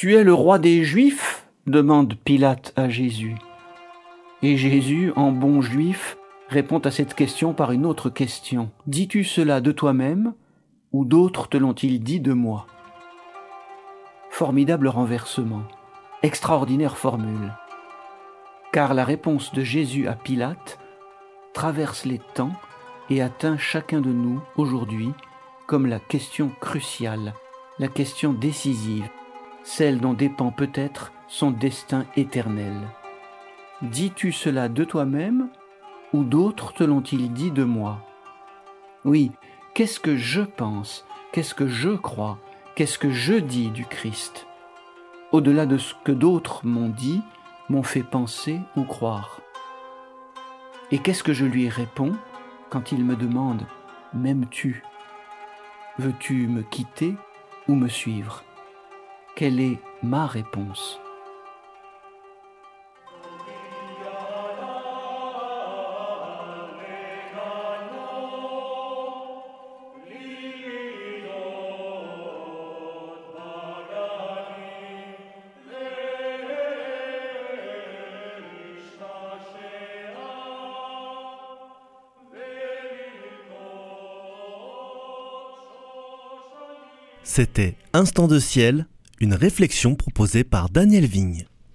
Tu es le roi des Juifs demande Pilate à Jésus. Et Jésus, en bon juif, répond à cette question par une autre question. Dis-tu cela de toi-même ou d'autres te l'ont-ils dit de moi? Formidable renversement, extraordinaire formule. Car la réponse de Jésus à Pilate traverse les temps et atteint chacun de nous aujourd'hui comme la question cruciale, la question décisive, celle dont dépend peut-être son destin éternel. Dis-tu cela de toi-même ou d'autres te l'ont-ils dit de moi? Oui, qu'est-ce que je pense, qu'est-ce que je crois, qu'est-ce que je dis du Christ? Au-delà de ce que d'autres m'ont dit, m'ont fait penser ou croire. Et qu'est-ce que je lui réponds quand il me demande ⁇ M'aimes-tu? Veux-tu me quitter ou me suivre ?⁇ Quelle est ma réponse? C'était Instant de ciel, une réflexion proposée par Daniel Vigne.